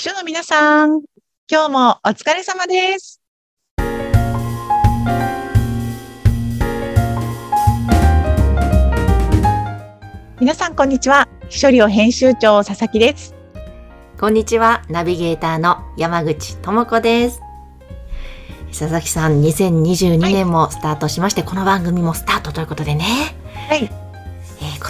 秘書の皆さん、今日もお疲れ様です。皆さん、こんにちは。秘書寮編集長、佐々木です。こんにちは、ナビゲーターの山口智子です。佐々木さん、2022年もスタートしまして、この番組もスタートということでね。はい。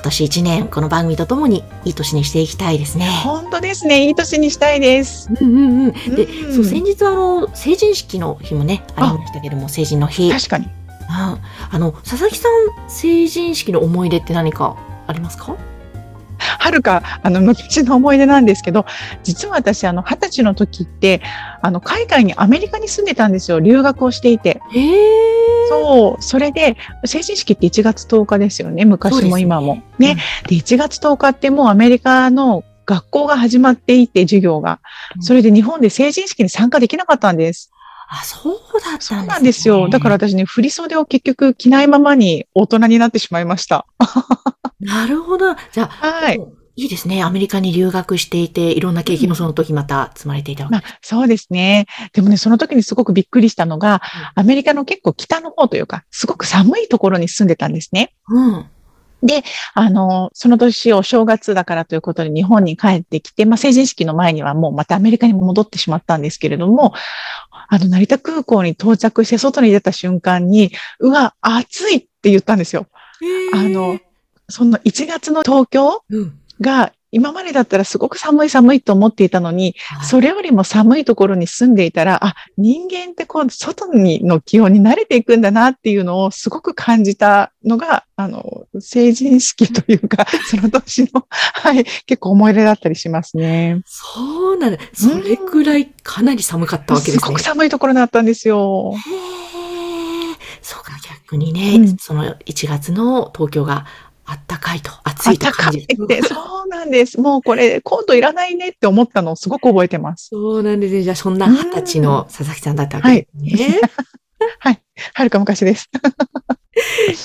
えー今年1年、この番組とともにいい年にしていきたいですね。本当ですね。いい年にしたいです。うんうんうん。で、うんそう、先日あの、成人式の日もね、ありましたけども、成人の日。確かに。ああの、佐々木さん、成人式の思い出って何かありますか？はるか、あの、昔の思い出なんですけど、実は私、あの、二十歳の時って、あの、海外に、アメリカに住んでたんですよ。留学をしていて。そう、それで、成人式って1月10日ですよね、昔も今も。そうねで、1月10日ってもうアメリカの学校が始まっていて、授業が。うんそれで日本で成人式に参加できなかったんです。あ、そうだったんですね。そうなんですよ。だから私ね、振り袖を結局着ないままに大人になってしまいました。なるほど。じゃあ、はい。いいですね。アメリカに留学していて、いろんな経験もその時また積まれていたわけまあ、そうですね。でもね、その時にすごくびっくりしたのが、アメリカの結構北の方というか、すごく寒いところに住んでたんですね。うん。あの、その年お正月だからということで日本に帰ってきて、まあ、成人式の前にはもうまたアメリカに戻ってしまったんですけれども、あの、成田空港に到着して外に出た瞬間に、うわ、暑いって言ったんですよ。あの、その1月の東京うん。が今までだったらすごく寒い寒いと思っていたのに、はいそれよりも寒いところに住んでいたら、あ、人間ってこう、外にの気温に慣れていくんだなっていうのをすごく感じたのが、あの、成人式というか、その年の、はい、結構思い出だったりしますね。そうなんだ。それくらいかなり寒かったわけですすね。ごく寒いところだったんですよ。へーそうか、逆にね、うんその1月の東京があったかいと、暑いと感じいって、そうなんです。もうこれ、コートいらないねって思ったのをすごく覚えてます。そうなんですね。じゃあ、そんな二十歳の佐々木さんだったわけですね。はるか昔です。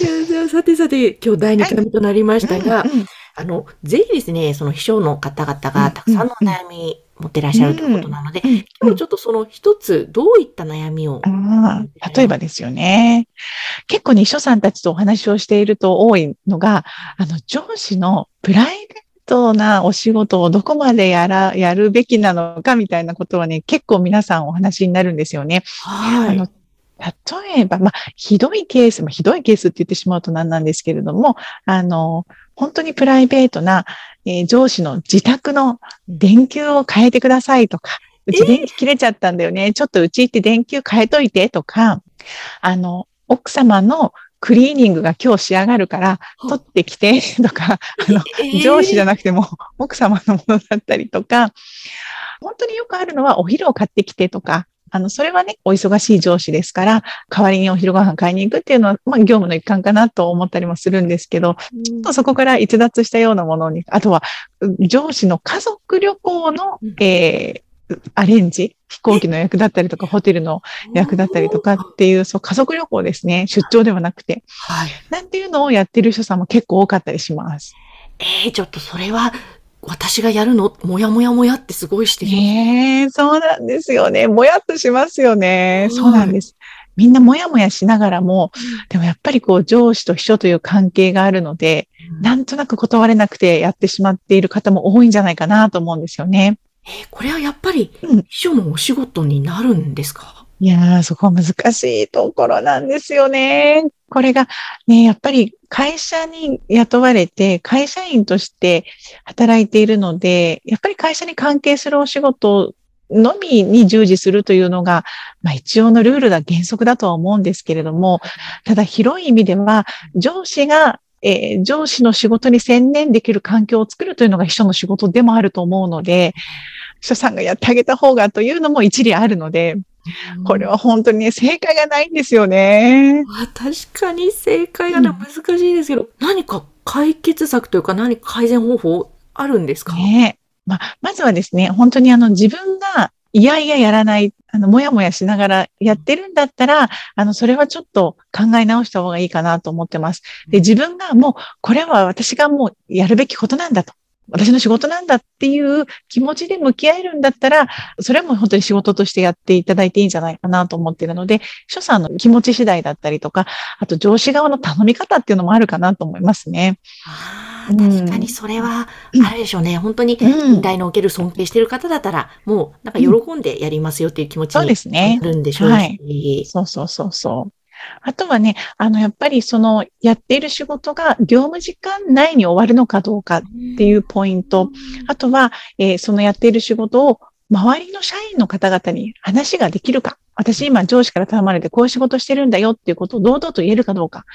いや、じゃあ、さてさて、今日第2回目となりましたが、うんうんあの、ぜひですね、その秘書の方々がたくさんのお悩み持ってらっしゃるということなので、うん。今日ちょっとその一つ、どういった悩みを、例えばですよね。結構ね、秘書さんたちとお話をしていると多いのが、あの、上司のプライベートなお仕事をどこまでやら、やるべきなのかみたいなことはね、結構皆さんお話になるんですよね。はあの、例えば、まあ、ひどいケース、まあ、ひどいケースって言ってしまうと何なんですけれども、あの、本当にプライベートな、えー上司の自宅の電球を変えてくださいとか、うち電気切れちゃったんだよね。ちょっとうち行って電球変えといてとか、あの、奥様のクリーニングが今日仕上がるから、取ってきてとか、あの、上司じゃななくても奥様のものだったりとか、本当によくあるのはお昼を買ってきてとか、あの、それはね、お忙しい上司ですから、代わりにお昼ご飯買いに行くっていうのは、まあ、業務の一環かなと思ったりもするんですけど、ちょっとそこから逸脱したようなものに、あとは、う上司の家族旅行のうん、えーアレンジ、飛行機の役だったりとか、ホテルの役だったりとかっていう、そう、家族旅行ですね。出張ではなくて。はい。なんていうのをやってる人さんも結構多かったりします。えー、ちょっとそれは、私がやるの？もやもやもやってすごいしてる。ねえ、そうなんですよね。もやっとしますよね。はいそうなんです。みんなもやもやしながらも、でもやっぱりこう上司と秘書という関係があるので、なんとなく断れなくてやってしまっている方も多いんじゃないかなと思うんですよね。えーこれはやっぱりうん、秘書のお仕事になるんですか？いやー、そこは難しいところなんですよね。これがね、やっぱり会社に雇われて、会社員として働いているので、やっぱり会社に関係するお仕事のみに従事するというのが、まあ一応のルールだ、原則だとは思うんですけれども、ただ広い意味では、上司がえー上司の仕事に専念できる環境を作るというのが秘書の仕事でもあると思うので、秘書さんがやってあげた方がというのも一理あるので、これは本当にね、正解がないんですよね。あ確かに正解が難しいですけど、何か解決策というか何か改善方法あるんですか？ねまあ、まずはですね、本当にあの自分がいやいややらない、あの、もやもやしながらやってるんだったら、あの、それはちょっと考え直した方がいいかなと思ってます。で、自分がもう、これは私がもうやるべきことなんだと。私の仕事なんだっていう気持ちで向き合えるんだったら、それも本当に仕事としてやっていただいていいんじゃないかなと思っているので、秘書さんの気持ち次第だったりとか、あと上司側の頼み方っていうのもあるかなと思いますね。ああ、確かにそれはあるでしょうね。うん、本当に、信頼のおける尊敬している方だったら、もうなんか喜んでやりますよっていう気持ちになるんでしょうし。うん、そうですね。はい。そうそうそうそう。あとはね、あの、やっぱりそのやっている仕事が業務時間内に終わるのかどうかっていうポイント。あとは、えー、そのやっている仕事を周りの社員の方々に話ができるか。私今上司から頼まれてこういう仕事してるんだよっていうことを堂々と言えるかどうか。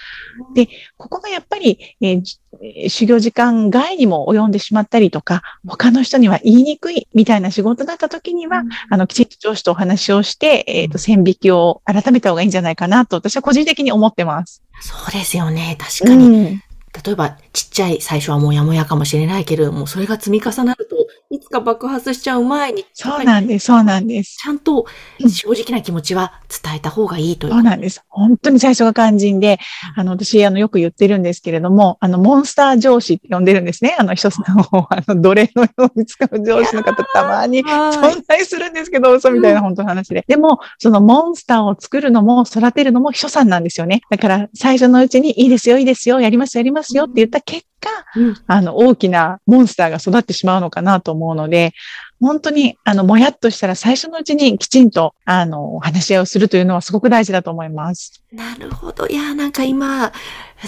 で、ここがやっぱり、えー、修行時間外にも及んでしまったりとか、他の人には言いにくいみたいな仕事だった時には、あの、きちんと上司とお話をして、えっ、ー、と、線引きを改めた方がいいんじゃないかなと私は個人的に思ってます。そうですよね。確かに。うん例えば、ちっちゃい最初はもやもやかもしれないけれども、それが積み重なると、いつか爆発しちゃう前に、そうなんです、そうなんです。ちゃんと正直な気持ちは伝えた方がいいという、そうなんです。本当に最初が肝心で、あの、私、あの、よく言ってるんですけれども、あの、モンスター上司って呼んでるんですね。あの、一つの、あの、奴隷のように使う上司の方、たまに存在するんですけど、嘘みたいな本当の話で。でも、そのモンスターを作るのも育てるのも秘書さんなんですよね。だから、最初のうちに、いいですよ、いいですよ、やります、やりますよって言った結果、うん、あの、大きなモンスターが育ってしまうのかなと思うので、本当に、あの、もやっとしたら最初のうちにきちんと、あの、話し合いをするというのはすごく大事だと思います。なるほど。いや、なんか今、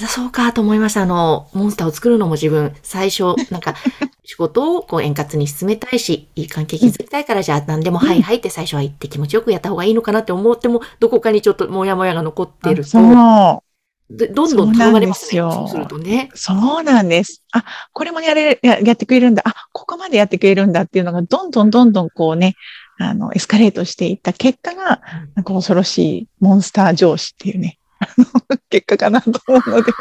そうかと思いました。あの、モンスターを作るのも自分、最初、なんか、仕事をこう円滑に進めたいし、いい関係築きたいから、じゃあ何でもはいはいって最初は言って気持ちよくやった方がいいのかなって思っても、どこかにちょっともやもやが残ってると、でどんどん頼まれますよ。そうするとね。そうなんです。あ、これもやれ、ややってくれるんだ。あ、ここまでやってくれるんだっていうのが、どんどんどんどんこうね、あの、エスカレートしていった結果が、なんか恐ろしいモンスター上司っていうね、あの、結果かなと思うので。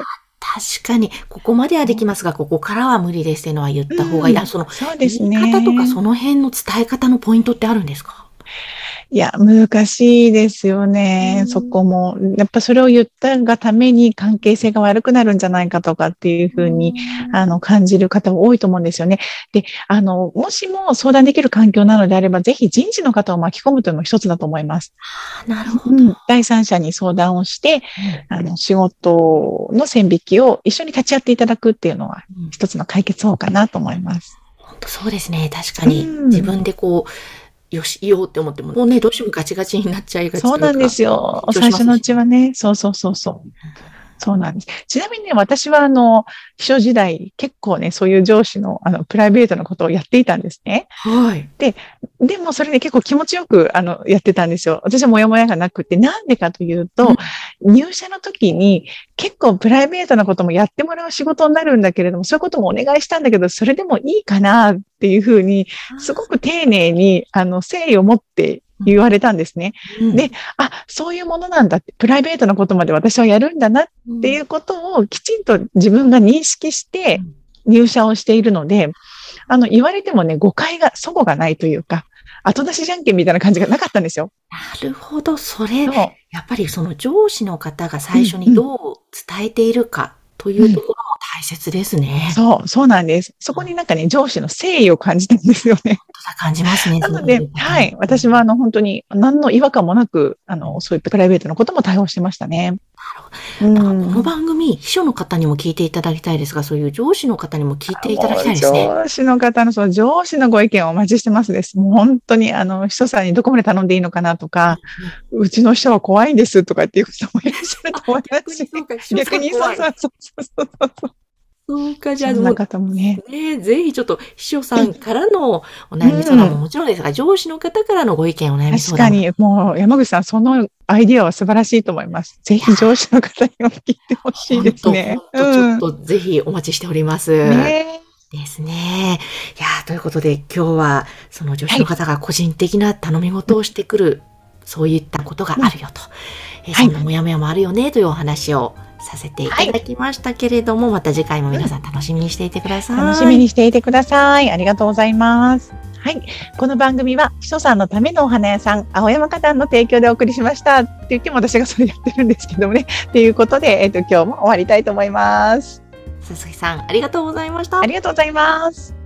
確かに、ここまではできますが、ここからは無理ですっていうのは言った方がいい。うん、その、そうですね。言い方とかその辺の伝え方のポイントってあるんですか？いや、難しいですよね。そこも。やっぱそれを言ったがために関係性が悪くなるんじゃないかとかっていうふうに、あの、感じる方も多いと思うんですよね。で、あの、もしも相談できる環境なのであれば、ぜひ人事の方を巻き込むというのも一つだと思います。なるほど、うん。第三者に相談をして、あの、仕事の線引きを一緒に立ち会っていただくっていうのは、一つの解決法かなと思います。本当そうですね。確かに、自分でこう、よし、言おうって思っても、もうね、どうしてもガチガチになっちゃいがちそうなんですよ。最初のうちはね、そうそうそうそう。そうなんです。ちなみにね、私はあの、秘書時代、結構ね、そういう上司の、あの、プライベートなことをやっていたんですね。はい。で、でもそれで結構気持ちよく、あの、やってたんですよ。私はもやもやがなくて、なんでかというと、うん、入社の時に結構プライベートなこともやってもらう仕事になるんだけれども、そういうこともお願いしたんだけど、それでもいいかなっていうふうに、すごく丁寧に、あの、誠意を持って言われたんですね。うん、で、あ、そういうものなんだって、プライベートなことまで私はやるんだなっていうことをきちんと自分が認識して入社をしているので、あの、言われてもね、誤解が、祖母がないというか、後出しじゃんけんみたいな感じがなかったんですよ。なるほど。それ、やっぱりその上司の方が最初にどう伝えているかというとこ大切ですね。うん、そう、そうなんです。そこになんかね、上司の誠意を感じたんですよね。感じますね。なので、はい。私はあの、本当に何の違和感もなく、あの、そういったプライベートのことも対応してましたね。なるほど。この番組、秘書の方にも聞いていただきたいですが、そういう上司の方にも聞いていただきたいですね。上司の方の、その上司のご意見をお待ちしてますです。もう本当に、あの、秘書さんにどこまで頼んでいいのかなとか、うん、うちの秘書は怖いんですとかっていう方もいらっしゃると思いますし。逆にそうそうそうそうそう。そうか、じゃあ、そんな方もね。ねぜひちょっと、秘書さんからのお悩み相談ももちろんですが、うん、上司の方からのご意見お悩み相談。確かに、もう山口さん、そのアイディアは素晴らしいと思います。ぜひ上司の方にも聞いてほしいですね。ちょっとぜひお待ちしております。ねですね。いやということで今日はその女子の方が個人的な頼み事をしてくる、はい、そういったことがあるよと。えそんなもやもやもあるよねというお話をさせていただきましたけれども、はい、また次回も皆さん楽しみにしていてください。楽しみにしていてください。ありがとうございます。はい。この番組は、秘書さんのためのお花屋さん、青山花壇の提供でお送りしました。って言っても私がそれやってるんですけどもね。ということで、えっ、ー、と、今日も終わりたいと思います。鈴木さん、ありがとうございました。ありがとうございます。